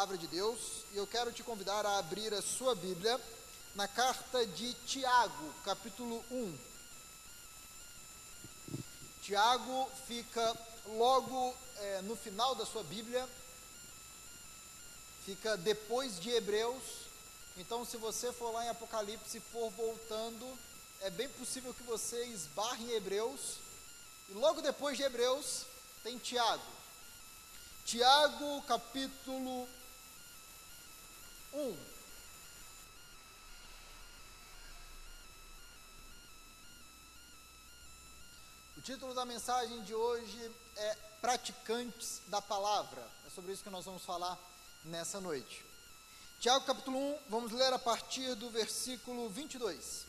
palavra de Deus e eu quero te convidar a abrir a sua Bíblia na carta de Tiago, capítulo 1. Tiago fica logo é, no final da sua Bíblia, fica depois de Hebreus. Então, se você for lá em Apocalipse e for voltando, é bem possível que você esbarre em Hebreus. E logo depois de Hebreus tem Tiago. Tiago, capítulo 1. O título da mensagem de hoje é Praticantes da Palavra. É sobre isso que nós vamos falar nessa noite. Tiago, capítulo 1, vamos ler a partir do versículo 22.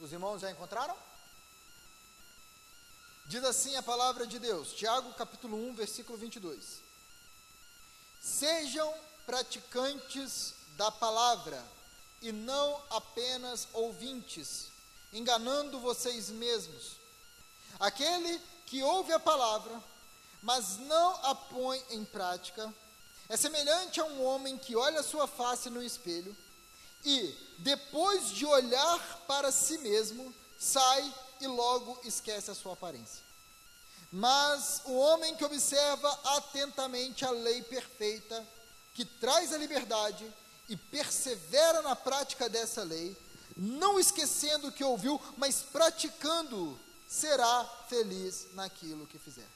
Os irmãos já encontraram? Diz assim a palavra de Deus, Tiago capítulo 1, versículo 22. Sejam praticantes da palavra e não apenas ouvintes, enganando vocês mesmos. Aquele que ouve a palavra, mas não a põe em prática, é semelhante a um homem que olha sua face no espelho e, depois de olhar para si mesmo, sai e logo esquece a sua aparência. Mas o homem que observa atentamente a lei perfeita, que traz a liberdade e persevera na prática dessa lei, não esquecendo o que ouviu, mas praticando, será feliz naquilo que fizer.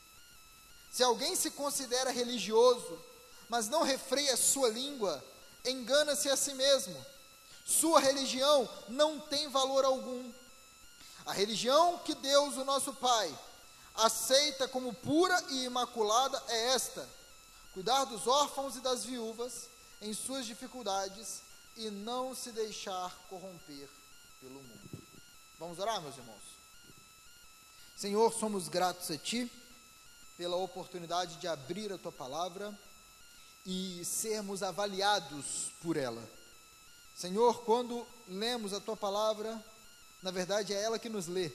Se alguém se considera religioso, mas não refreia sua língua, engana-se a si mesmo sua religião não tem valor algum. A religião que Deus, o nosso Pai, aceita como pura e imaculada é esta: cuidar dos órfãos e das viúvas em suas dificuldades e não se deixar corromper pelo mundo. Vamos orar, meus irmãos? Senhor, somos gratos a Ti pela oportunidade de abrir a Tua palavra e sermos avaliados por ela. Senhor, quando lemos a tua palavra, na verdade é ela que nos lê,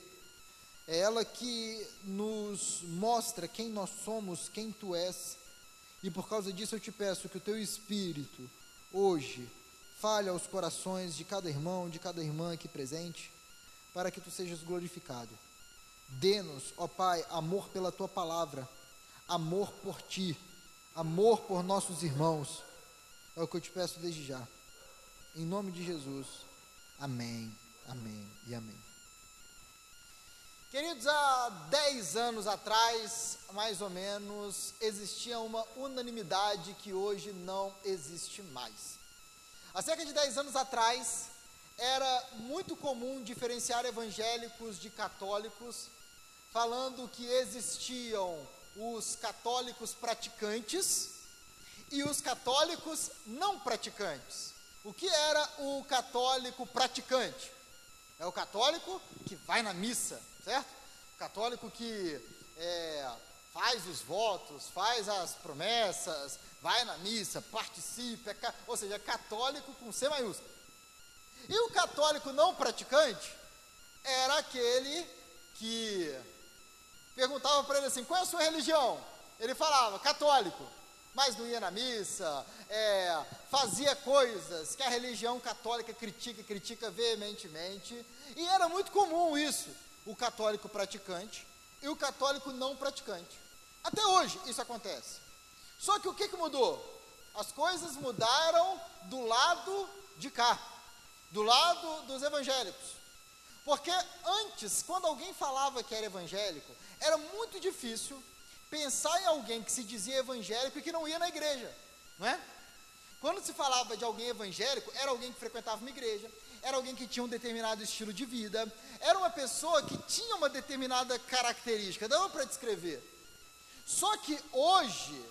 é ela que nos mostra quem nós somos, quem tu és, e por causa disso eu te peço que o teu Espírito, hoje, fale aos corações de cada irmão, de cada irmã aqui presente, para que tu sejas glorificado. Dê-nos, ó Pai, amor pela tua palavra, amor por ti, amor por nossos irmãos. É o que eu te peço desde já. Em nome de Jesus. Amém, amém e amém. Queridos, há 10 anos atrás, mais ou menos, existia uma unanimidade que hoje não existe mais. Há cerca de 10 anos atrás, era muito comum diferenciar evangélicos de católicos, falando que existiam os católicos praticantes e os católicos não praticantes. O que era o católico praticante? É o católico que vai na missa, certo? O católico que é, faz os votos, faz as promessas, vai na missa, participa, é, ou seja, é católico com C maiúsculo. E o católico não praticante era aquele que perguntava para ele assim: qual é a sua religião? Ele falava, católico mas não ia na missa, é, fazia coisas que a religião católica critica, critica veementemente, e era muito comum isso, o católico praticante e o católico não praticante. Até hoje isso acontece. Só que o que, que mudou? As coisas mudaram do lado de cá, do lado dos evangélicos. Porque antes, quando alguém falava que era evangélico, era muito difícil pensar em alguém que se dizia evangélico e que não ia na igreja, não é? Quando se falava de alguém evangélico, era alguém que frequentava uma igreja, era alguém que tinha um determinado estilo de vida, era uma pessoa que tinha uma determinada característica, dava para descrever. Só que hoje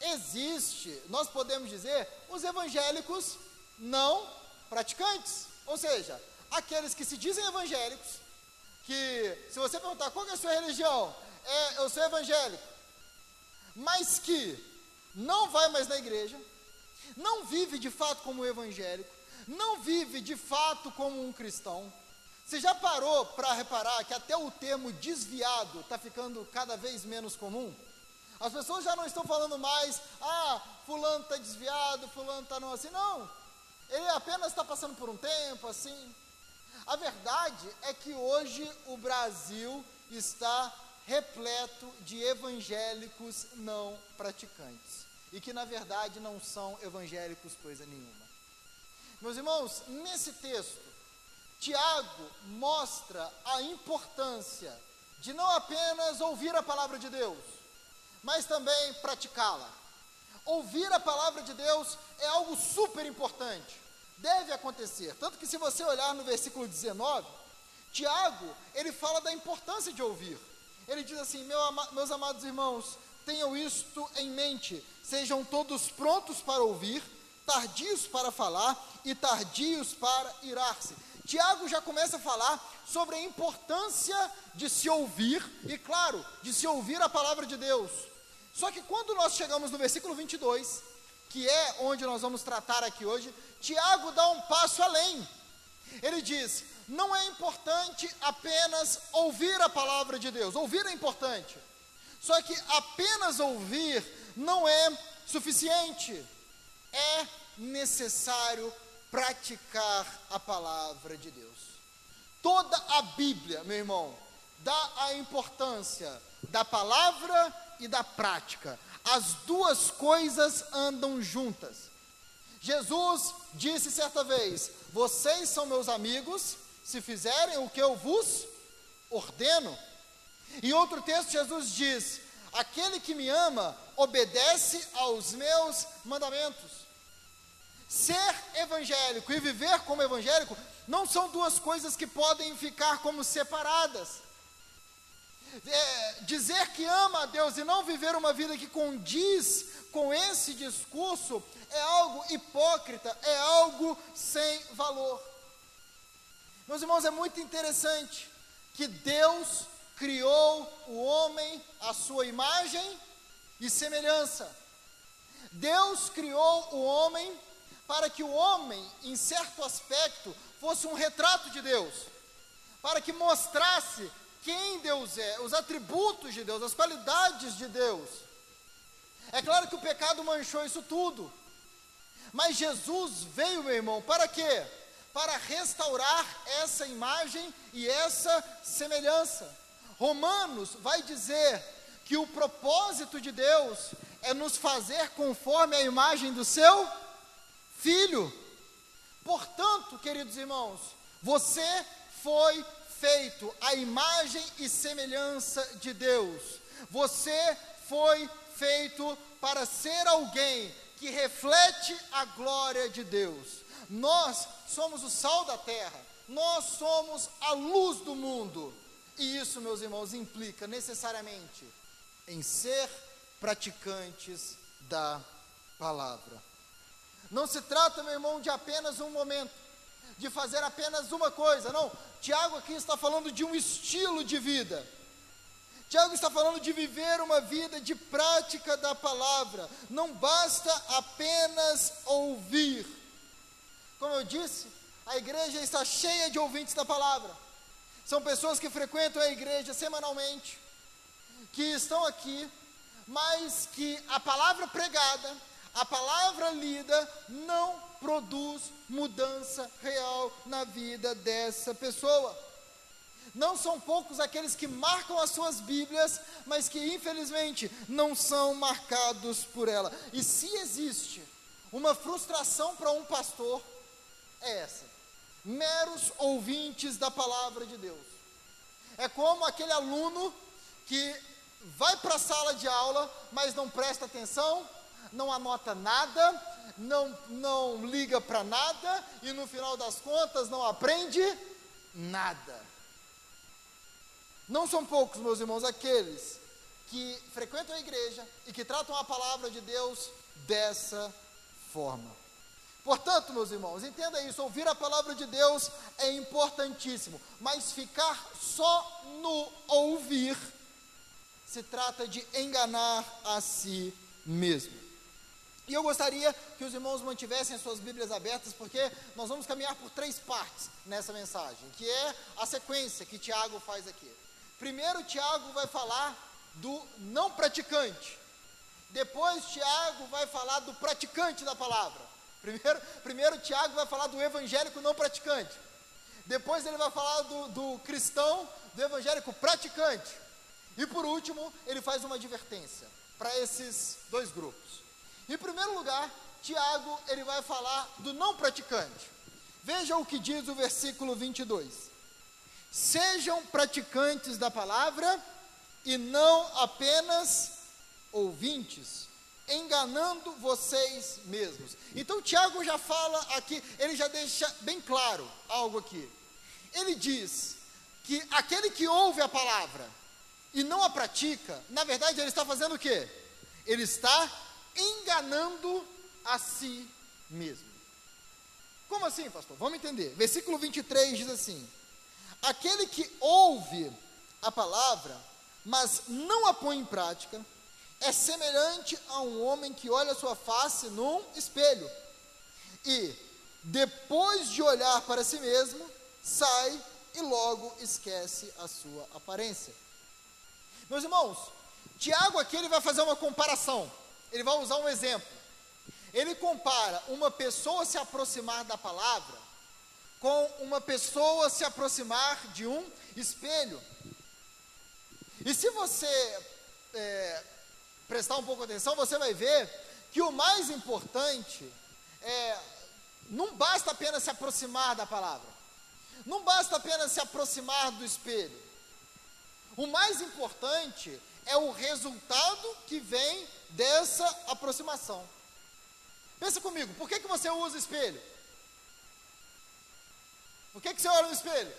existe, nós podemos dizer, os evangélicos não praticantes, ou seja, aqueles que se dizem evangélicos, que se você perguntar qual é a sua religião, é, eu sou evangélico mas que não vai mais na igreja, não vive de fato como evangélico, não vive de fato como um cristão, Você já parou para reparar que até o termo desviado está ficando cada vez menos comum? As pessoas já não estão falando mais, ah, fulano está desviado, fulano está não assim, não. Ele apenas está passando por um tempo assim. A verdade é que hoje o Brasil está repleto de evangélicos não praticantes e que na verdade não são evangélicos coisa nenhuma. Meus irmãos, nesse texto, Tiago mostra a importância de não apenas ouvir a palavra de Deus, mas também praticá-la. Ouvir a palavra de Deus é algo super importante, deve acontecer. Tanto que, se você olhar no versículo 19, Tiago, ele fala da importância de ouvir. Ele diz assim: Meu ama Meus amados irmãos, tenham isto em mente, sejam todos prontos para ouvir, tardios para falar e tardios para irar-se. Tiago já começa a falar sobre a importância de se ouvir e, claro, de se ouvir a palavra de Deus. Só que quando nós chegamos no versículo 22, que é onde nós vamos tratar aqui hoje, Tiago dá um passo além. Ele diz: não é importante apenas ouvir a palavra de Deus, ouvir é importante. Só que apenas ouvir não é suficiente, é necessário praticar a palavra de Deus. Toda a Bíblia, meu irmão, dá a importância da palavra e da prática. As duas coisas andam juntas. Jesus disse certa vez: Vocês são meus amigos se fizerem o que eu vos ordeno. Em outro texto, Jesus diz: Aquele que me ama obedece aos meus mandamentos. Ser evangélico e viver como evangélico não são duas coisas que podem ficar como separadas. É, dizer que ama a Deus e não viver uma vida que condiz com esse discurso é algo hipócrita, é algo sem valor. Meus irmãos, é muito interessante que Deus criou o homem à sua imagem e semelhança. Deus criou o homem para que o homem, em certo aspecto, fosse um retrato de Deus, para que mostrasse quem Deus é, os atributos de Deus, as qualidades de Deus. É claro que o pecado manchou isso tudo, mas Jesus veio, meu irmão, para quê? Para restaurar essa imagem e essa semelhança. Romanos vai dizer que o propósito de Deus é nos fazer conforme a imagem do seu filho. Portanto, queridos irmãos, você foi feito à imagem e semelhança de Deus. Você foi feito para ser alguém que reflete a glória de Deus. Nós somos o sal da terra, nós somos a luz do mundo. E isso, meus irmãos, implica necessariamente em ser praticantes da palavra. Não se trata, meu irmão, de apenas um momento, de fazer apenas uma coisa. Não, Tiago aqui está falando de um estilo de vida. Tiago está falando de viver uma vida de prática da palavra. Não basta apenas ouvir. Como eu disse, a igreja está cheia de ouvintes da palavra. São pessoas que frequentam a igreja semanalmente, que estão aqui, mas que a palavra pregada, a palavra lida não produz mudança real na vida dessa pessoa. Não são poucos aqueles que marcam as suas Bíblias, mas que infelizmente não são marcados por ela. E se existe uma frustração para um pastor, é essa: meros ouvintes da palavra de Deus. É como aquele aluno que vai para a sala de aula, mas não presta atenção, não anota nada, não, não liga para nada e no final das contas não aprende nada. Não são poucos, meus irmãos, aqueles que frequentam a igreja e que tratam a palavra de Deus dessa forma. Portanto, meus irmãos, entenda isso: ouvir a palavra de Deus é importantíssimo, mas ficar só no ouvir se trata de enganar a si mesmo. E eu gostaria que os irmãos mantivessem as suas Bíblias abertas, porque nós vamos caminhar por três partes nessa mensagem, que é a sequência que Tiago faz aqui. Primeiro, Tiago vai falar do não praticante. Depois, Tiago vai falar do praticante da palavra. Primeiro, primeiro Tiago vai falar do evangélico não praticante. Depois, ele vai falar do, do cristão, do evangélico praticante. E por último, ele faz uma advertência para esses dois grupos. Em primeiro lugar, Tiago ele vai falar do não praticante. Veja o que diz o versículo 22. Sejam praticantes da palavra e não apenas ouvintes, enganando vocês mesmos. Então Tiago já fala aqui, ele já deixa bem claro algo aqui. Ele diz que aquele que ouve a palavra e não a pratica, na verdade ele está fazendo o quê? Ele está enganando a si mesmo. Como assim, pastor? Vamos entender. Versículo 23 diz assim: Aquele que ouve a palavra, mas não a põe em prática, é semelhante a um homem que olha sua face num espelho e, depois de olhar para si mesmo, sai e logo esquece a sua aparência. Meus irmãos, Tiago aqui ele vai fazer uma comparação. Ele vai usar um exemplo. Ele compara uma pessoa se aproximar da palavra com uma pessoa se aproximar de um espelho. E se você é, prestar um pouco atenção, você vai ver que o mais importante é não basta apenas se aproximar da palavra, não basta apenas se aproximar do espelho. O mais importante é o resultado que vem dessa aproximação. Pensa comigo, por que, que você usa espelho? Por que, que você olha no espelho?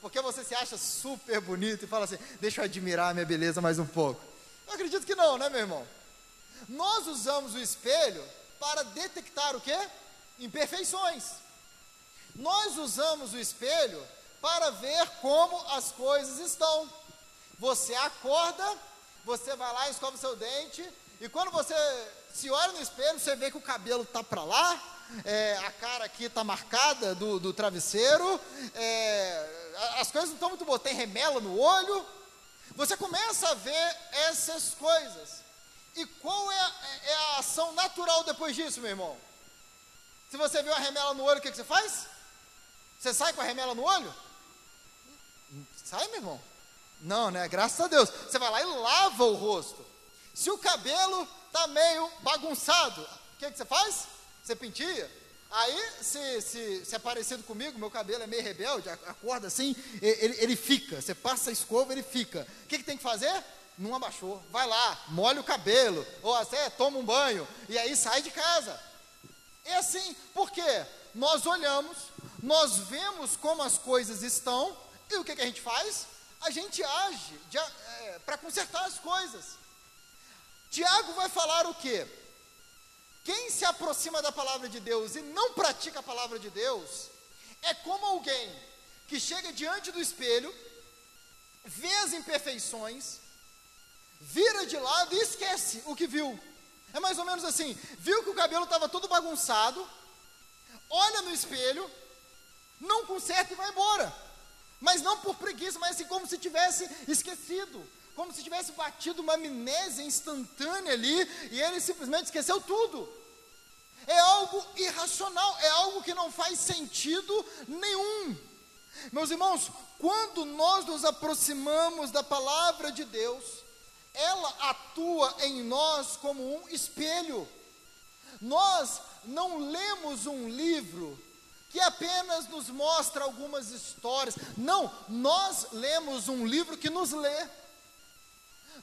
Porque você se acha super bonito e fala assim: deixa eu admirar a minha beleza mais um pouco. Eu acredito que não, né, meu irmão? Nós usamos o espelho para detectar o quê? Imperfeições. Nós usamos o espelho para ver como as coisas estão. Você acorda, você vai lá, escova seu dente, e quando você se olha no espelho, você vê que o cabelo está para lá, é, a cara aqui está marcada do, do travesseiro, é, as coisas não estão muito boas, tem remela no olho. Você começa a ver essas coisas. E qual é, é a ação natural depois disso, meu irmão? Se você vê uma remela no olho, o que, que você faz? Você sai com a remela no olho? Sai, meu irmão. Não, né? Graças a Deus. Você vai lá e lava o rosto. Se o cabelo está meio bagunçado, o que, que você faz? Você penteia. Aí, se, se, se é parecido comigo, meu cabelo é meio rebelde, acorda assim, ele, ele fica. Você passa a escova, ele fica. O que, que tem que fazer? Não abaixou. Vai lá, molha o cabelo, ou até toma um banho, e aí sai de casa. É assim, porque nós olhamos, nós vemos como as coisas estão, e o que, que a gente faz? a gente age é, para consertar as coisas. Tiago vai falar o quê? Quem se aproxima da palavra de Deus e não pratica a palavra de Deus, é como alguém que chega diante do espelho, vê as imperfeições, vira de lado e esquece o que viu. É mais ou menos assim: viu que o cabelo estava todo bagunçado, olha no espelho, não conserta e vai embora. Mas não por preguiça, mas assim como se tivesse esquecido, como se tivesse batido uma amnésia instantânea ali e ele simplesmente esqueceu tudo. É algo irracional, é algo que não faz sentido nenhum. Meus irmãos, quando nós nos aproximamos da palavra de Deus, ela atua em nós como um espelho. Nós não lemos um livro que apenas nos mostra algumas histórias. Não, nós lemos um livro que nos lê.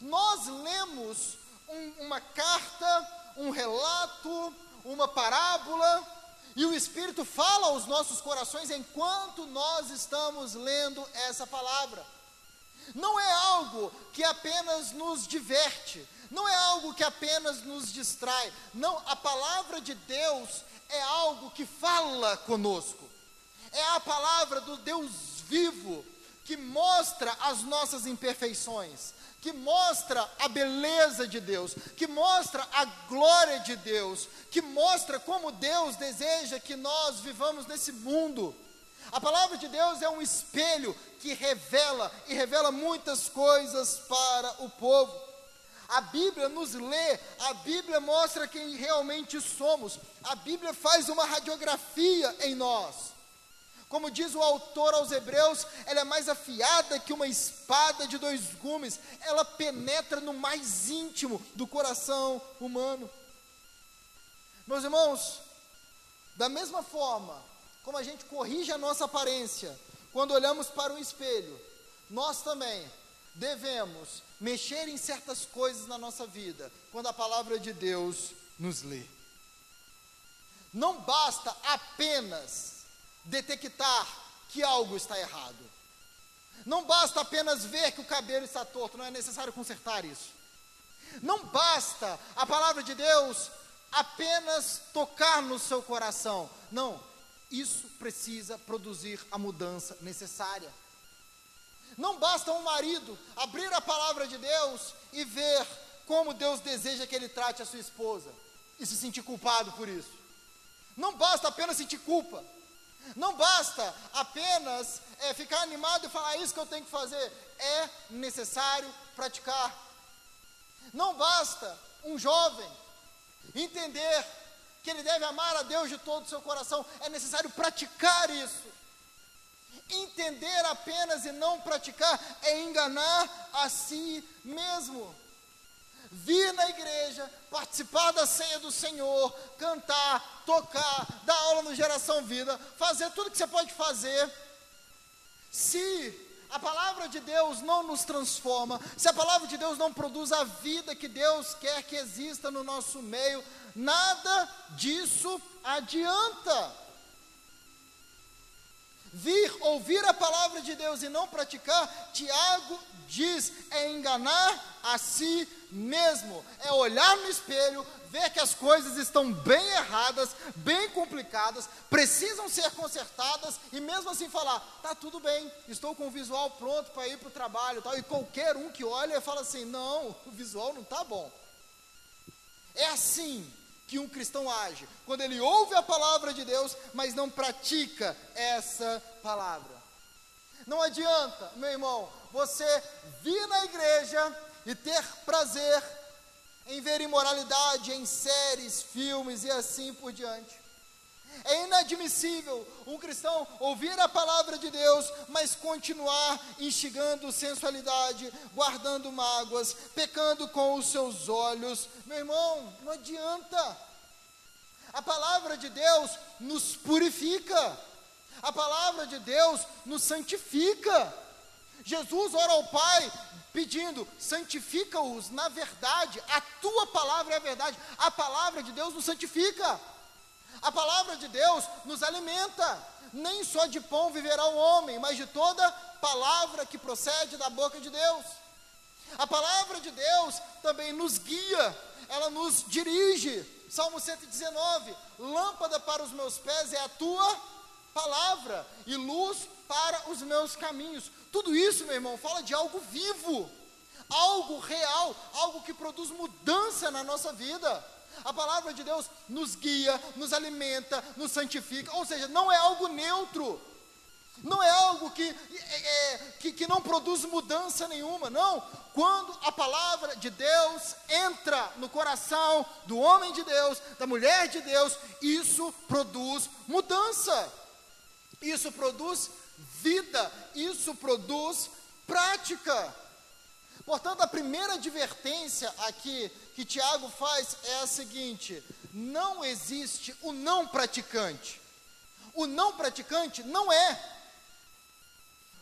Nós lemos um, uma carta, um relato, uma parábola, e o Espírito fala aos nossos corações enquanto nós estamos lendo essa palavra. Não é algo que apenas nos diverte, não é algo que apenas nos distrai. Não, a palavra de Deus é algo que fala conosco, é a palavra do Deus vivo que mostra as nossas imperfeições, que mostra a beleza de Deus, que mostra a glória de Deus, que mostra como Deus deseja que nós vivamos nesse mundo. A palavra de Deus é um espelho que revela e revela muitas coisas para o povo. A Bíblia nos lê, a Bíblia mostra quem realmente somos, a Bíblia faz uma radiografia em nós. Como diz o autor aos Hebreus, ela é mais afiada que uma espada de dois gumes, ela penetra no mais íntimo do coração humano. Meus irmãos, da mesma forma como a gente corrige a nossa aparência quando olhamos para um espelho, nós também devemos mexer em certas coisas na nossa vida quando a palavra de Deus nos lê. Não basta apenas detectar que algo está errado. Não basta apenas ver que o cabelo está torto, não é necessário consertar isso. Não basta a palavra de Deus apenas tocar no seu coração. Não, isso precisa produzir a mudança necessária. Não basta um marido abrir a palavra de Deus e ver como Deus deseja que ele trate a sua esposa e se sentir culpado por isso. Não basta apenas sentir culpa. Não basta apenas é, ficar animado e falar é isso que eu tenho que fazer. É necessário praticar. Não basta um jovem entender que ele deve amar a Deus de todo o seu coração. É necessário praticar isso. Entender apenas e não praticar é enganar a si mesmo vir na igreja, participar da ceia do Senhor, cantar, tocar, dar aula no Geração Vida, fazer tudo que você pode fazer. Se a palavra de Deus não nos transforma, se a palavra de Deus não produz a vida que Deus quer que exista no nosso meio, nada disso adianta. Vir ouvir a palavra de Deus e não praticar, Tiago diz, é enganar a si mesmo, é olhar no espelho, ver que as coisas estão bem erradas, bem complicadas, precisam ser consertadas e mesmo assim falar, tá tudo bem, estou com o visual pronto para ir para o trabalho, tal. E qualquer um que olha fala assim, não, o visual não tá bom. É assim que um cristão age, quando ele ouve a palavra de Deus, mas não pratica essa palavra. Não adianta, meu irmão, você vir na igreja e ter prazer em ver imoralidade em séries, filmes e assim por diante. É inadmissível um cristão ouvir a palavra de Deus, mas continuar instigando sensualidade, guardando mágoas, pecando com os seus olhos. Meu irmão, não adianta. A palavra de Deus nos purifica. A palavra de Deus nos santifica. Jesus ora ao Pai pedindo: santifica-os na verdade, a tua palavra é a verdade, a palavra de Deus nos santifica, a palavra de Deus nos alimenta. Nem só de pão viverá o homem, mas de toda palavra que procede da boca de Deus. A palavra de Deus também nos guia, ela nos dirige. Salmo 119: Lâmpada para os meus pés é a tua palavra e luz para os meus caminhos. Tudo isso, meu irmão, fala de algo vivo, algo real, algo que produz mudança na nossa vida. A palavra de Deus nos guia, nos alimenta, nos santifica, ou seja, não é algo neutro, não é algo que, é, é, que, que não produz mudança nenhuma, não. Quando a palavra de Deus entra no coração do homem de Deus, da mulher de Deus, isso produz mudança, isso produz vida, isso produz prática. Portanto, a primeira advertência aqui que Tiago faz é a seguinte: não existe o não praticante. O não praticante não é.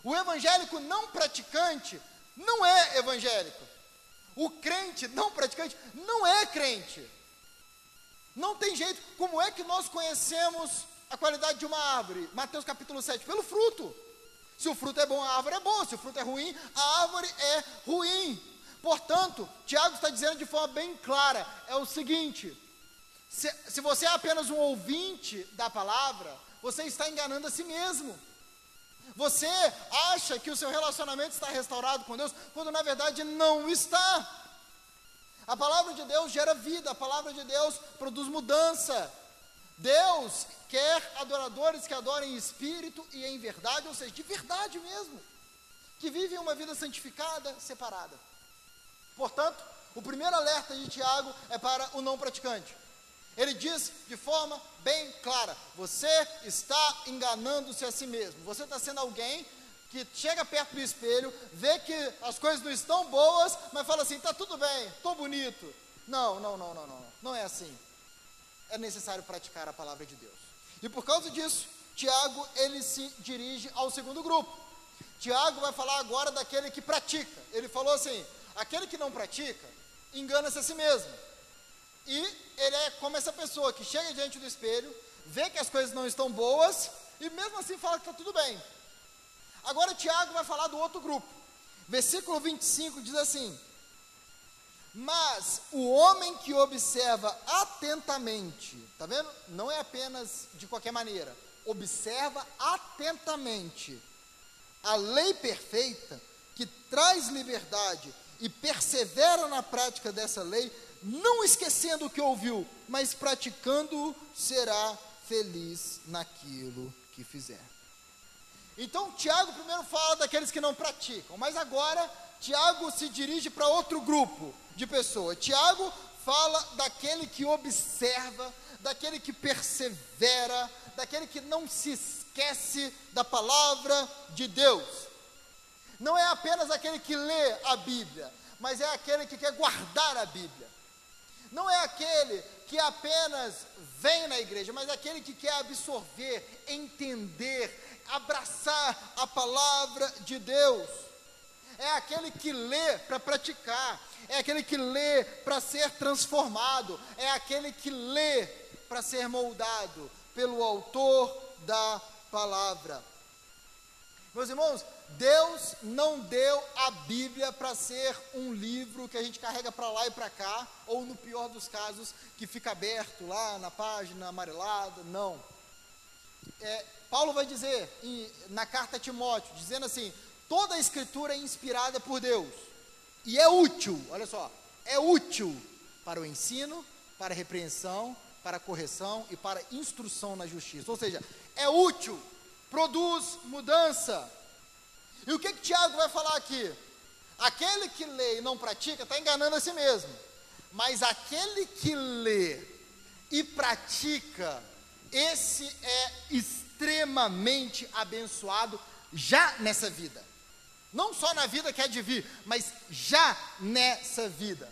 O evangélico não praticante não é evangélico. O crente não praticante não é crente. Não tem jeito. Como é que nós conhecemos a qualidade de uma árvore? Mateus capítulo 7, pelo fruto. Se o fruto é bom, a árvore é boa. Se o fruto é ruim, a árvore é ruim. Portanto, Tiago está dizendo de forma bem clara: é o seguinte, se, se você é apenas um ouvinte da palavra, você está enganando a si mesmo. Você acha que o seu relacionamento está restaurado com Deus, quando na verdade não está. A palavra de Deus gera vida, a palavra de Deus produz mudança. Deus quer adoradores que adorem em espírito e em verdade, ou seja, de verdade mesmo, que vivem uma vida santificada, separada. Portanto, o primeiro alerta de Tiago é para o não praticante. Ele diz de forma bem clara: você está enganando-se a si mesmo. Você está sendo alguém que chega perto do espelho, vê que as coisas não estão boas, mas fala assim: está tudo bem, estou bonito. Não, não, não, não, não. Não é assim. É necessário praticar a palavra de Deus. E por causa disso, Tiago ele se dirige ao segundo grupo. Tiago vai falar agora daquele que pratica. Ele falou assim: aquele que não pratica engana-se a si mesmo. E ele é como essa pessoa que chega diante do espelho, vê que as coisas não estão boas e mesmo assim fala que está tudo bem. Agora Tiago vai falar do outro grupo. Versículo 25 diz assim: Mas o homem que observa atentamente, tá vendo? Não é apenas de qualquer maneira, observa atentamente a lei perfeita que traz liberdade e persevera na prática dessa lei, não esquecendo o que ouviu, mas praticando, será feliz naquilo que fizer. Então, Tiago primeiro fala daqueles que não praticam, mas agora Tiago se dirige para outro grupo de pessoas. Tiago fala daquele que observa, daquele que persevera, daquele que não se esquece da palavra de Deus. Não é apenas aquele que lê a Bíblia, mas é aquele que quer guardar a Bíblia. Não é aquele que apenas vem na igreja, mas é aquele que quer absorver, entender, abraçar a palavra de Deus. É aquele que lê para praticar, é aquele que lê para ser transformado, é aquele que lê para ser moldado pelo autor da palavra. Meus irmãos, Deus não deu a Bíblia para ser um livro que a gente carrega para lá e para cá, ou no pior dos casos, que fica aberto lá na página amarelada. Não. É, Paulo vai dizer em, na carta a Timóteo, dizendo assim: toda a escritura é inspirada por Deus e é útil, olha só, é útil para o ensino, para a repreensão, para a correção e para a instrução na justiça. Ou seja, é útil, produz mudança e o que, que Tiago vai falar aqui? Aquele que lê e não pratica está enganando a si mesmo. Mas aquele que lê e pratica, esse é extremamente abençoado já nessa vida. Não só na vida que é de vir, mas já nessa vida.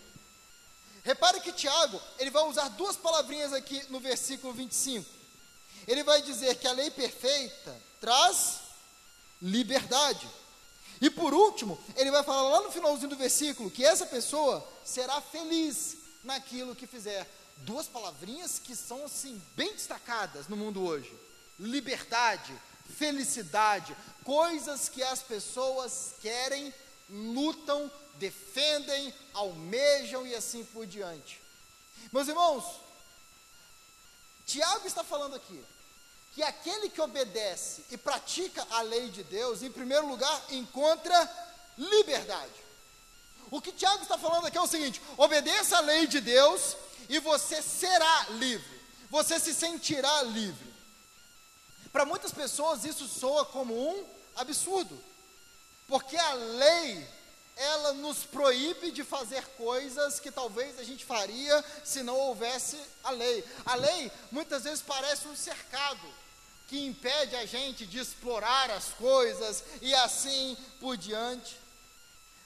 Repare que Tiago, ele vai usar duas palavrinhas aqui no versículo 25. Ele vai dizer que a lei perfeita traz liberdade. E por último, ele vai falar lá no finalzinho do versículo que essa pessoa será feliz naquilo que fizer. Duas palavrinhas que são assim bem destacadas no mundo hoje: liberdade, felicidade, coisas que as pessoas querem, lutam, defendem, almejam e assim por diante. Meus irmãos, Tiago está falando aqui que aquele que obedece e pratica a lei de Deus, em primeiro lugar, encontra liberdade. O que Tiago está falando aqui é o seguinte: obedeça a lei de Deus e você será livre, você se sentirá livre. Para muitas pessoas isso soa como um absurdo, porque a lei ela nos proíbe de fazer coisas que talvez a gente faria se não houvesse a lei. A lei muitas vezes parece um cercado que impede a gente de explorar as coisas e assim por diante.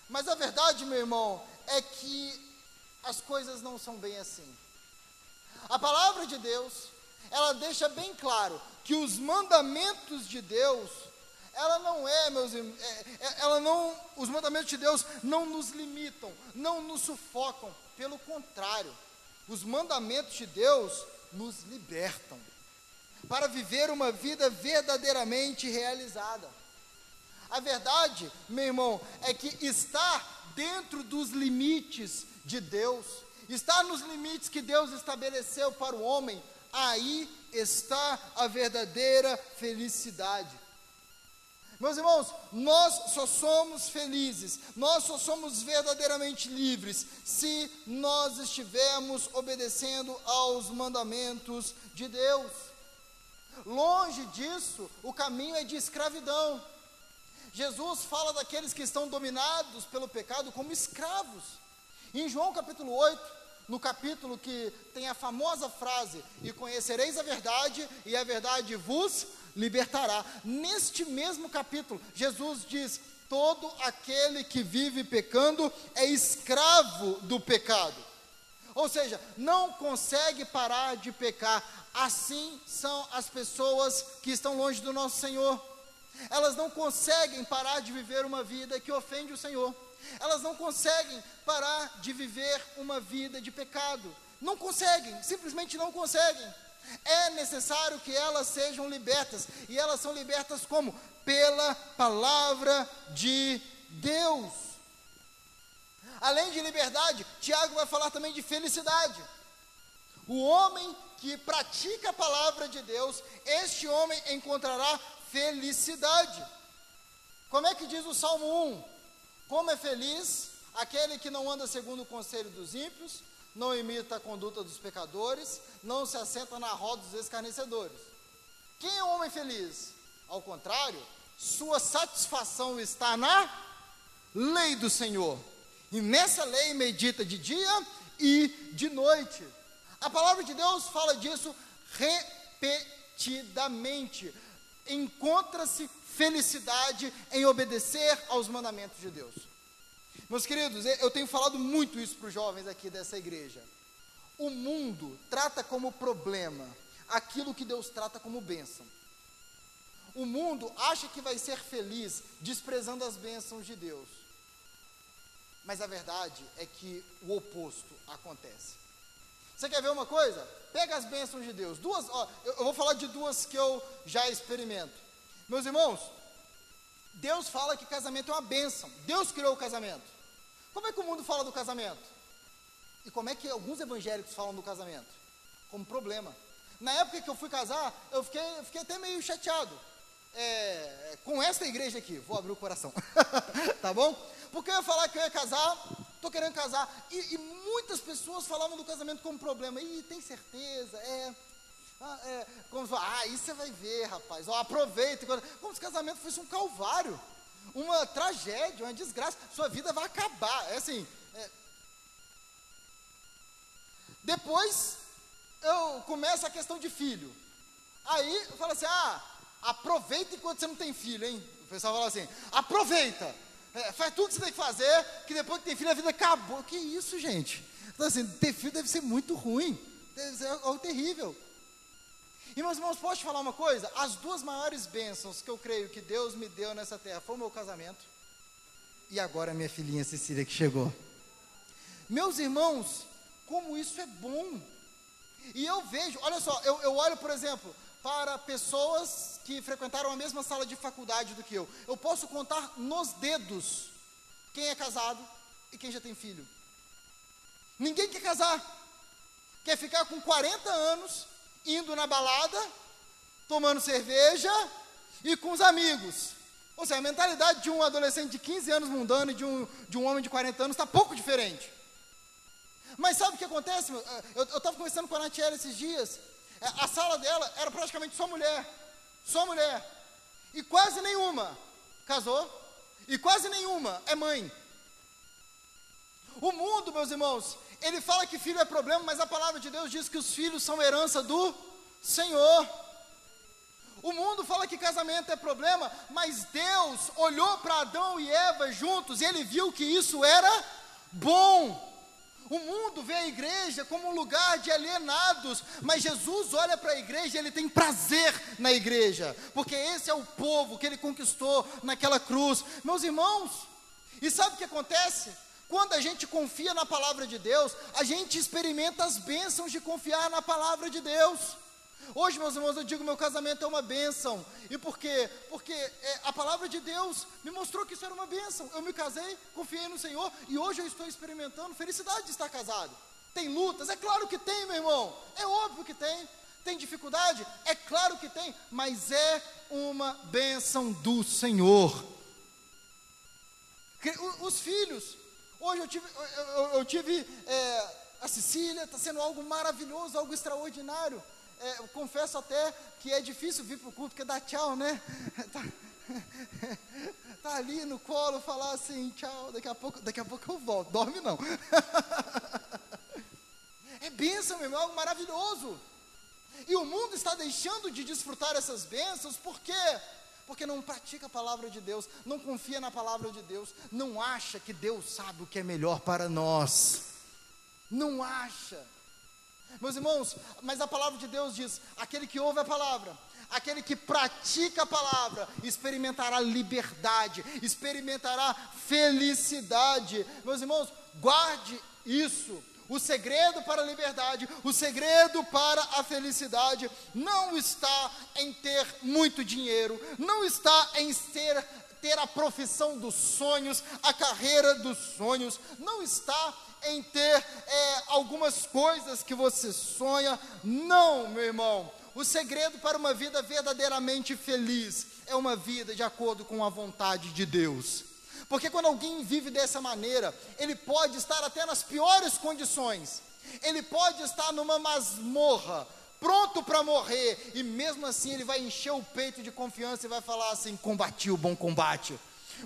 Mas a verdade, meu irmão, é que as coisas não são bem assim. A palavra de Deus, ela deixa bem claro que os mandamentos de Deus ela não é, meus irmãos, é, é, ela não, os mandamentos de Deus não nos limitam, não nos sufocam, pelo contrário, os mandamentos de Deus nos libertam para viver uma vida verdadeiramente realizada. A verdade, meu irmão, é que estar dentro dos limites de Deus, estar nos limites que Deus estabeleceu para o homem, aí está a verdadeira felicidade. Meus irmãos, nós só somos felizes, nós só somos verdadeiramente livres se nós estivermos obedecendo aos mandamentos de Deus. Longe disso, o caminho é de escravidão. Jesus fala daqueles que estão dominados pelo pecado como escravos. Em João capítulo 8, no capítulo que tem a famosa frase: E conhecereis a verdade, e a verdade vos libertará. Neste mesmo capítulo, Jesus diz: Todo aquele que vive pecando é escravo do pecado. Ou seja, não consegue parar de pecar. Assim são as pessoas que estão longe do nosso Senhor. Elas não conseguem parar de viver uma vida que ofende o Senhor. Elas não conseguem parar de viver uma vida de pecado. Não conseguem, simplesmente não conseguem. É necessário que elas sejam libertas. E elas são libertas como? Pela palavra de Deus. Além de liberdade, Tiago vai falar também de felicidade. O homem que pratica a palavra de Deus, este homem encontrará felicidade. Como é que diz o Salmo 1? Como é feliz aquele que não anda segundo o conselho dos ímpios, não imita a conduta dos pecadores, não se assenta na roda dos escarnecedores. Quem é o homem feliz? Ao contrário, sua satisfação está na lei do Senhor. E nessa lei medita de dia e de noite. A palavra de Deus fala disso repetidamente. Encontra-se felicidade em obedecer aos mandamentos de Deus. Meus queridos, eu tenho falado muito isso para os jovens aqui dessa igreja. O mundo trata como problema aquilo que Deus trata como bênção. O mundo acha que vai ser feliz desprezando as bênçãos de Deus. Mas a verdade é que o oposto acontece. Você quer ver uma coisa? Pega as bênçãos de Deus. Duas, ó, eu, eu vou falar de duas que eu já experimento. Meus irmãos, Deus fala que casamento é uma bênção. Deus criou o casamento. Como é que o mundo fala do casamento? E como é que alguns evangélicos falam do casamento? Como problema. Na época que eu fui casar, eu fiquei, fiquei até meio chateado. É, com essa igreja aqui, vou abrir o coração, tá bom? Porque eu ia falar que eu ia casar, tô querendo casar, e, e muitas pessoas falavam do casamento como problema. E tem certeza? É. Ah, é como ah, isso você vai ver, rapaz. Ó, aproveita. Como se casamento fosse um calvário uma tragédia, uma desgraça, sua vida vai acabar. É assim. É... Depois eu começo a questão de filho. Aí eu falo assim: ah, aproveita enquanto você não tem filho, hein? O pessoal fala assim: aproveita, é, faz tudo que você tem que fazer, que depois que tem filho a vida acabou. Que isso, gente? Então, assim, ter filho deve ser muito ruim, deve ser algo terrível. E meus irmãos, posso te falar uma coisa? As duas maiores bênçãos que eu creio que Deus me deu nessa terra foi o meu casamento e agora a minha filhinha Cecília que chegou. Meus irmãos, como isso é bom. E eu vejo, olha só, eu, eu olho, por exemplo, para pessoas que frequentaram a mesma sala de faculdade do que eu. Eu posso contar nos dedos quem é casado e quem já tem filho. Ninguém quer casar. Quer ficar com 40 anos indo na balada, tomando cerveja e com os amigos. Ou seja, a mentalidade de um adolescente de 15 anos mundano e de um, de um homem de 40 anos está pouco diferente. Mas sabe o que acontece? Eu estava conversando com a Natiela esses dias. É, a sala dela era praticamente só mulher. Só mulher. E quase nenhuma casou. E quase nenhuma é mãe. O mundo, meus irmãos, ele fala que filho é problema, mas a palavra de Deus diz que os filhos são herança do Senhor. O mundo fala que casamento é problema, mas Deus olhou para Adão e Eva juntos e ele viu que isso era bom. O mundo vê a igreja como um lugar de alienados, mas Jesus olha para a igreja e ele tem prazer na igreja, porque esse é o povo que ele conquistou naquela cruz. Meus irmãos, e sabe o que acontece? Quando a gente confia na palavra de Deus, a gente experimenta as bênçãos de confiar na palavra de Deus. Hoje, meus irmãos, eu digo meu casamento é uma bênção. E por quê? Porque é, a palavra de Deus me mostrou que isso era uma bênção. Eu me casei, confiei no Senhor e hoje eu estou experimentando felicidade de estar casado. Tem lutas? É claro que tem, meu irmão. É óbvio que tem. Tem dificuldade? É claro que tem, mas é uma bênção do Senhor. Os filhos, hoje eu tive, eu, eu, eu tive é, a Sicília, está sendo algo maravilhoso, algo extraordinário. É, eu confesso até que é difícil vir para o culto, porque dá tchau, né? Tá, tá ali no colo, falar assim, tchau, daqui a pouco, daqui a pouco eu volto. Dorme não. é bênção, meu irmão, algo maravilhoso. E o mundo está deixando de desfrutar essas bênçãos, por quê? Não pratica a palavra de Deus, não confia na palavra de Deus, não acha que Deus sabe o que é melhor para nós. Não acha. Meus irmãos, mas a palavra de Deus diz: aquele que ouve a palavra, aquele que pratica a palavra, experimentará liberdade, experimentará felicidade. Meus irmãos, guarde isso. O segredo para a liberdade, o segredo para a felicidade não está em ter muito dinheiro, não está em ser, ter a profissão dos sonhos, a carreira dos sonhos, não está em ter é, algumas coisas que você sonha. Não, meu irmão. O segredo para uma vida verdadeiramente feliz é uma vida de acordo com a vontade de Deus. Porque quando alguém vive dessa maneira, ele pode estar até nas piores condições, ele pode estar numa masmorra, pronto para morrer, e mesmo assim ele vai encher o peito de confiança e vai falar assim: combati o bom combate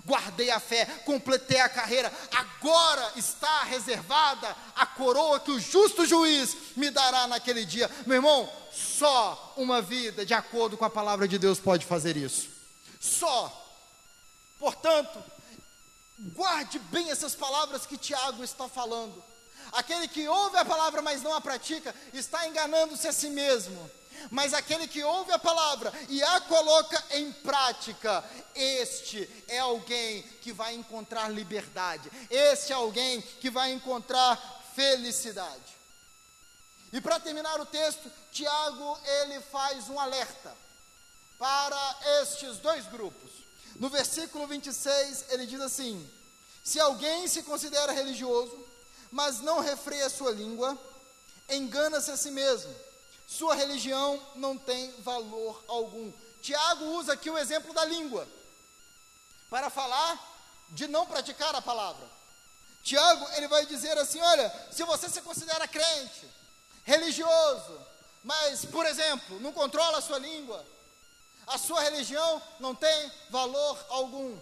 guardei a fé, completei a carreira, agora está reservada a coroa que o justo juiz me dará naquele dia. Meu irmão, só uma vida de acordo com a palavra de Deus pode fazer isso. Só. Portanto, guarde bem essas palavras que Tiago está falando. Aquele que ouve a palavra, mas não a pratica, está enganando-se a si mesmo. Mas aquele que ouve a palavra e a coloca em prática, este é alguém que vai encontrar liberdade, este é alguém que vai encontrar felicidade. E para terminar o texto, Tiago ele faz um alerta para estes dois grupos. No versículo 26, ele diz assim: Se alguém se considera religioso, mas não refreia sua língua, engana-se a si mesmo sua religião não tem valor algum. Tiago usa aqui o exemplo da língua para falar de não praticar a palavra. Tiago, ele vai dizer assim: olha, se você se considera crente, religioso, mas, por exemplo, não controla a sua língua, a sua religião não tem valor algum.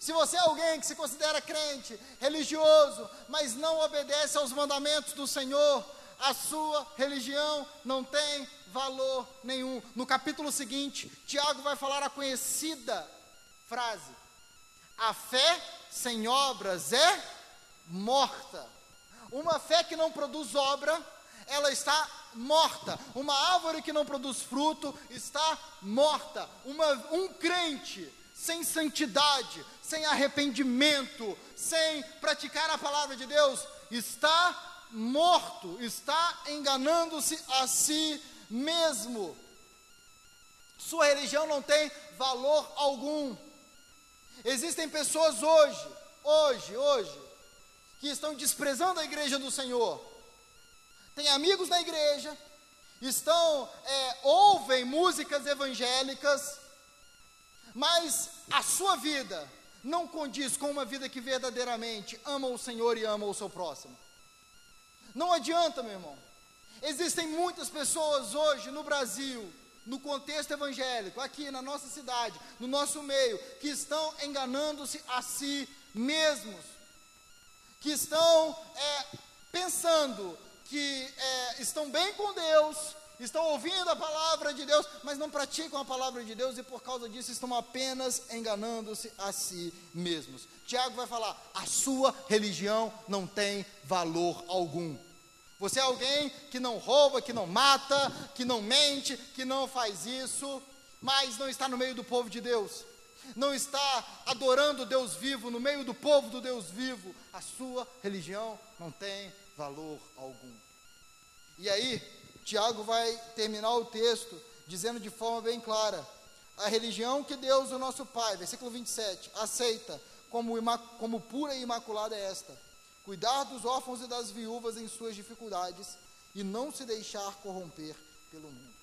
Se você é alguém que se considera crente, religioso, mas não obedece aos mandamentos do Senhor, a sua religião não tem valor nenhum. No capítulo seguinte, Tiago vai falar a conhecida frase: A fé sem obras é morta. Uma fé que não produz obra, ela está morta. Uma árvore que não produz fruto está morta. Uma, um crente sem santidade, sem arrependimento, sem praticar a palavra de Deus, está morto, está enganando-se a si mesmo. Sua religião não tem valor algum. Existem pessoas hoje, hoje, hoje, que estão desprezando a igreja do Senhor. Tem amigos na igreja, estão, é, ouvem músicas evangélicas, mas a sua vida não condiz com uma vida que verdadeiramente ama o Senhor e ama o seu próximo. Não adianta, meu irmão. Existem muitas pessoas hoje no Brasil, no contexto evangélico, aqui na nossa cidade, no nosso meio, que estão enganando-se a si mesmos, que estão é, pensando que é, estão bem com Deus, estão ouvindo a palavra de Deus, mas não praticam a palavra de Deus e por causa disso estão apenas enganando-se a si mesmos. Tiago vai falar: a sua religião não tem valor algum. Você é alguém que não rouba, que não mata, que não mente, que não faz isso, mas não está no meio do povo de Deus. Não está adorando Deus vivo no meio do povo do Deus vivo. A sua religião não tem valor algum. E aí, Tiago vai terminar o texto dizendo de forma bem clara: a religião que Deus, o nosso Pai, versículo 27, aceita como, como pura e imaculada é esta cuidar dos órfãos e das viúvas em suas dificuldades e não se deixar corromper pelo mundo.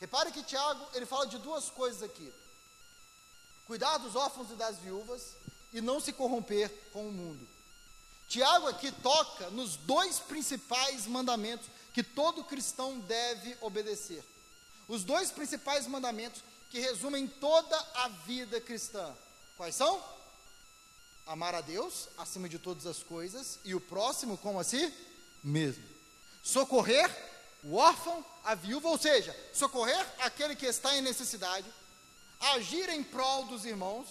Repare que Tiago, ele fala de duas coisas aqui. Cuidar dos órfãos e das viúvas e não se corromper com o mundo. Tiago aqui toca nos dois principais mandamentos que todo cristão deve obedecer. Os dois principais mandamentos que resumem toda a vida cristã. Quais são? Amar a Deus acima de todas as coisas e o próximo como assim mesmo. Socorrer o órfão, a viúva, ou seja, socorrer aquele que está em necessidade, agir em prol dos irmãos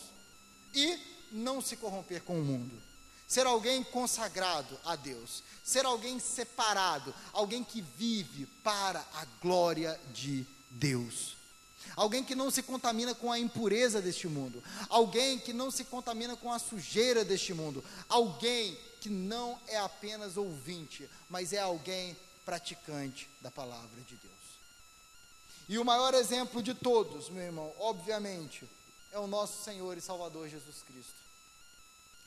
e não se corromper com o mundo. Ser alguém consagrado a Deus, ser alguém separado, alguém que vive para a glória de Deus. Alguém que não se contamina com a impureza deste mundo, alguém que não se contamina com a sujeira deste mundo, alguém que não é apenas ouvinte, mas é alguém praticante da palavra de Deus. E o maior exemplo de todos, meu irmão, obviamente, é o nosso Senhor e Salvador Jesus Cristo.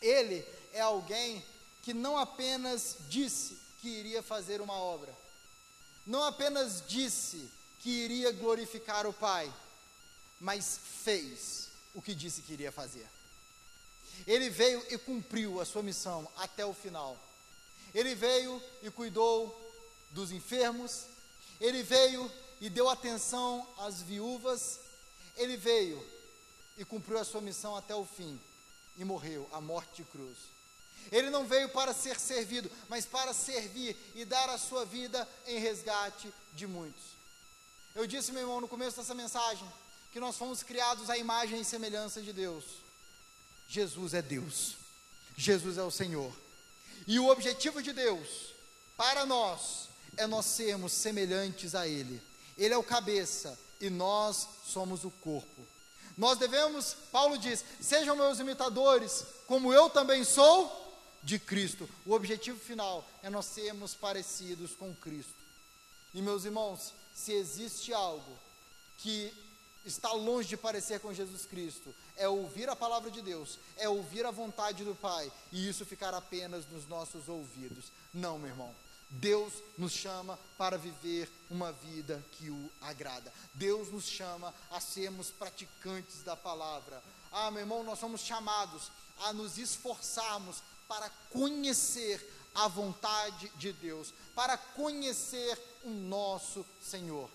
Ele é alguém que não apenas disse que iria fazer uma obra, não apenas disse que iria glorificar o Pai, mas fez o que disse que iria fazer. Ele veio e cumpriu a sua missão até o final. Ele veio e cuidou dos enfermos, ele veio e deu atenção às viúvas, ele veio e cumpriu a sua missão até o fim e morreu a morte de cruz. Ele não veio para ser servido, mas para servir e dar a sua vida em resgate de muitos. Eu disse, meu irmão, no começo dessa mensagem, que nós fomos criados à imagem e semelhança de Deus. Jesus é Deus. Jesus é o Senhor. E o objetivo de Deus para nós é nós sermos semelhantes a Ele. Ele é o cabeça e nós somos o corpo. Nós devemos, Paulo diz, sejam meus imitadores, como eu também sou de Cristo. O objetivo final é nós sermos parecidos com Cristo. E meus irmãos, se existe algo que está longe de parecer com Jesus Cristo, é ouvir a palavra de Deus, é ouvir a vontade do Pai, e isso ficar apenas nos nossos ouvidos. Não, meu irmão. Deus nos chama para viver uma vida que o agrada. Deus nos chama a sermos praticantes da palavra. Ah, meu irmão, nós somos chamados a nos esforçarmos para conhecer a vontade de Deus, para conhecer o nosso Senhor.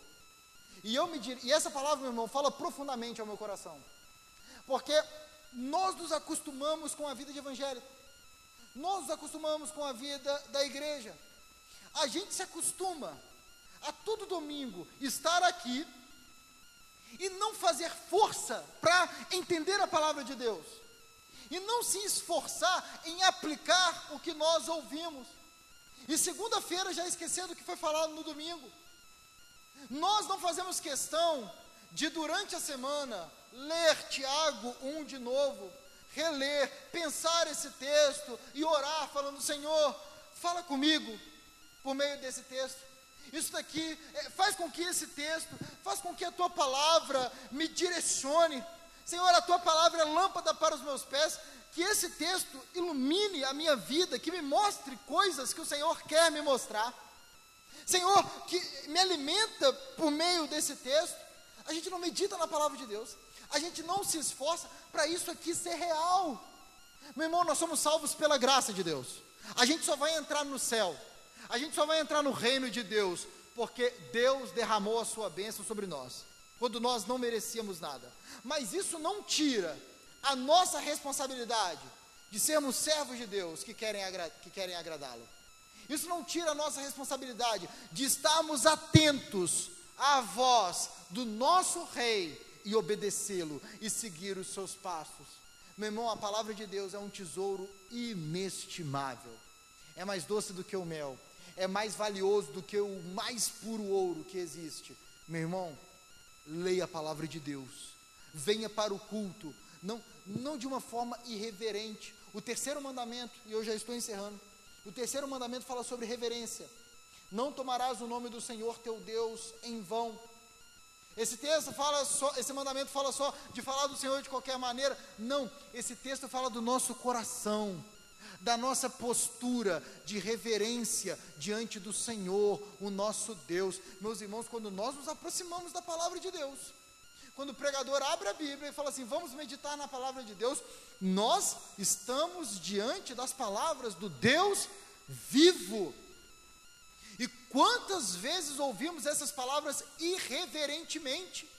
E eu me dir... e essa palavra, meu irmão, fala profundamente ao meu coração. Porque nós nos acostumamos com a vida de evangelho. Nós nos acostumamos com a vida da igreja. A gente se acostuma a todo domingo estar aqui e não fazer força para entender a palavra de Deus, e não se esforçar em aplicar o que nós ouvimos, e segunda-feira já esquecendo o que foi falado no domingo. Nós não fazemos questão de, durante a semana, ler Tiago 1 de novo, reler, pensar esse texto e orar, falando: Senhor, fala comigo, por meio desse texto. Isso daqui é, faz com que esse texto, faz com que a tua palavra me direcione. Senhor, a tua palavra é lâmpada para os meus pés. Que esse texto ilumine a minha vida, que me mostre coisas que o Senhor quer me mostrar. Senhor, que me alimenta por meio desse texto. A gente não medita na palavra de Deus. A gente não se esforça para isso aqui ser real. Meu irmão, nós somos salvos pela graça de Deus. A gente só vai entrar no céu a gente só vai entrar no reino de Deus porque Deus derramou a sua bênção sobre nós, quando nós não merecíamos nada. Mas isso não tira a nossa responsabilidade de sermos servos de Deus que querem, que querem agradá-lo. Isso não tira a nossa responsabilidade de estarmos atentos à voz do nosso Rei e obedecê-lo e seguir os seus passos. Meu irmão, a palavra de Deus é um tesouro inestimável. É mais doce do que o mel é mais valioso do que o mais puro ouro que existe. Meu irmão, leia a palavra de Deus. Venha para o culto, não, não de uma forma irreverente. O terceiro mandamento, e eu já estou encerrando. O terceiro mandamento fala sobre reverência. Não tomarás o nome do Senhor teu Deus em vão. Esse texto fala só, esse mandamento fala só de falar do Senhor de qualquer maneira. Não, esse texto fala do nosso coração da nossa postura de reverência diante do Senhor, o nosso Deus. Meus irmãos, quando nós nos aproximamos da palavra de Deus, quando o pregador abre a Bíblia e fala assim: vamos meditar na palavra de Deus, nós estamos diante das palavras do Deus vivo. E quantas vezes ouvimos essas palavras irreverentemente,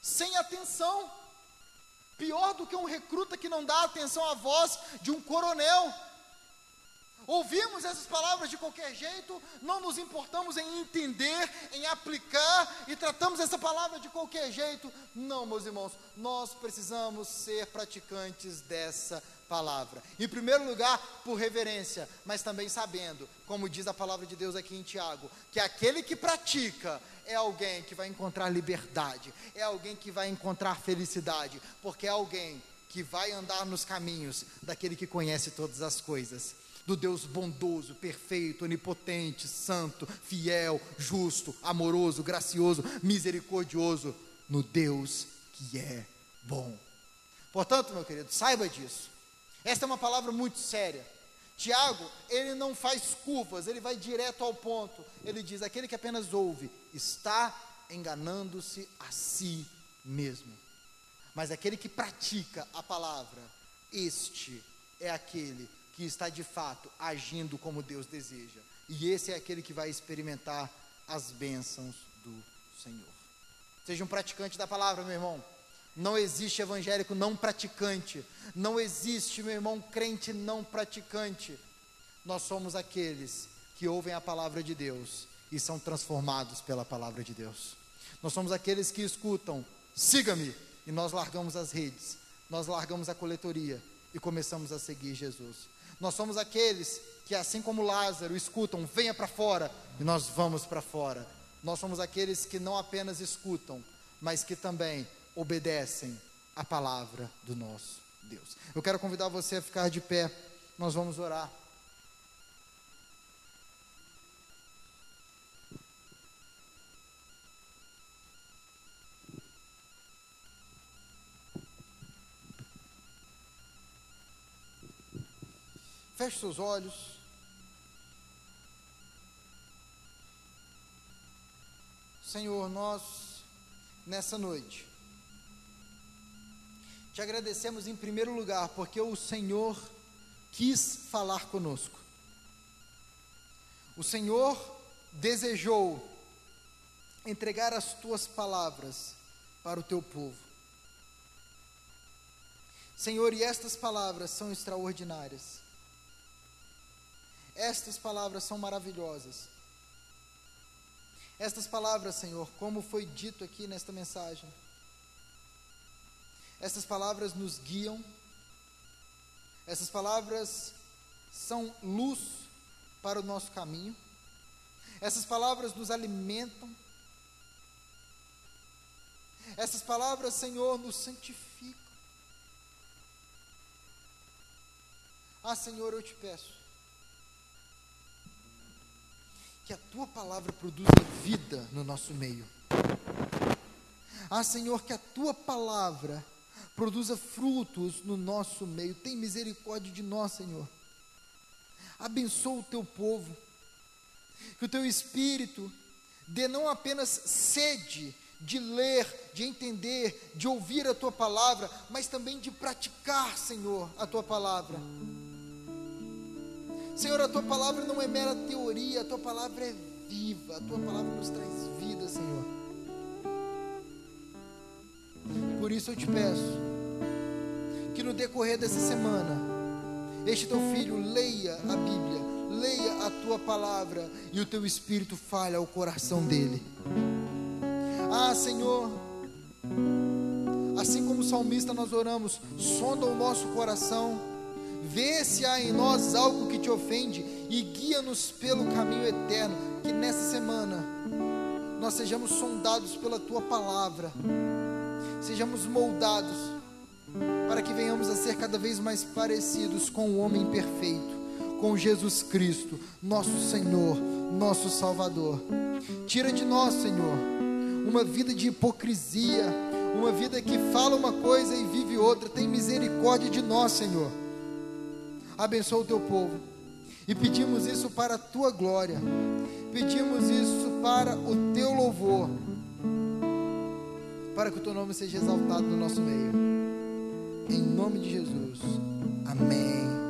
sem atenção, pior do que um recruta que não dá atenção à voz de um coronel. Ouvimos essas palavras de qualquer jeito, não nos importamos em entender, em aplicar e tratamos essa palavra de qualquer jeito. Não, meus irmãos, nós precisamos ser praticantes dessa palavra. Em primeiro lugar, por reverência, mas também sabendo, como diz a palavra de Deus aqui em Tiago, que aquele que pratica é alguém que vai encontrar liberdade, é alguém que vai encontrar felicidade, porque é alguém que vai andar nos caminhos daquele que conhece todas as coisas do Deus bondoso, perfeito, onipotente, santo, fiel, justo, amoroso, gracioso, misericordioso, no Deus que é bom. Portanto, meu querido, saiba disso. Esta é uma palavra muito séria. Tiago, ele não faz curvas, ele vai direto ao ponto. Ele diz: aquele que apenas ouve está enganando-se a si mesmo. Mas aquele que pratica a palavra, este é aquele que está de fato agindo como Deus deseja. E esse é aquele que vai experimentar as bênçãos do Senhor. Seja um praticante da palavra, meu irmão. Não existe evangélico não praticante. Não existe, meu irmão, crente não praticante. Nós somos aqueles que ouvem a palavra de Deus e são transformados pela palavra de Deus. Nós somos aqueles que escutam, siga-me, e nós largamos as redes, nós largamos a coletoria e começamos a seguir Jesus. Nós somos aqueles que, assim como Lázaro, escutam, venha para fora, e nós vamos para fora. Nós somos aqueles que não apenas escutam, mas que também obedecem a palavra do nosso Deus. Eu quero convidar você a ficar de pé, nós vamos orar. Feche seus olhos. Senhor, nós, nessa noite, te agradecemos em primeiro lugar, porque o Senhor quis falar conosco. O Senhor desejou entregar as tuas palavras para o teu povo. Senhor, e estas palavras são extraordinárias. Estas palavras são maravilhosas. Estas palavras, Senhor, como foi dito aqui nesta mensagem, estas palavras nos guiam, essas palavras são luz para o nosso caminho, essas palavras nos alimentam, essas palavras, Senhor, nos santificam. Ah, Senhor, eu te peço, que a tua palavra produza vida no nosso meio. Ah, Senhor, que a tua palavra produza frutos no nosso meio. Tem misericórdia de nós, Senhor. Abençoa o teu povo. Que o teu espírito dê não apenas sede de ler, de entender, de ouvir a tua palavra, mas também de praticar, Senhor, a tua palavra. Senhor, a tua palavra não é mera teoria, a tua palavra é viva, a tua palavra nos traz vida, Senhor. Por isso eu te peço que no decorrer dessa semana, este teu filho leia a Bíblia, leia a tua palavra e o teu espírito fale ao coração dele. Ah, Senhor, assim como o salmista nós oramos, sonda o nosso coração Vê se há em nós algo que te ofende e guia-nos pelo caminho eterno. Que nessa semana nós sejamos sondados pela tua palavra, sejamos moldados para que venhamos a ser cada vez mais parecidos com o homem perfeito, com Jesus Cristo, nosso Senhor, nosso Salvador. Tira de nós, Senhor, uma vida de hipocrisia, uma vida que fala uma coisa e vive outra. Tem misericórdia de nós, Senhor abençoa o teu povo. E pedimos isso para a tua glória, pedimos isso para o teu louvor, para que o teu nome seja exaltado no nosso meio. Em nome de Jesus. Amém.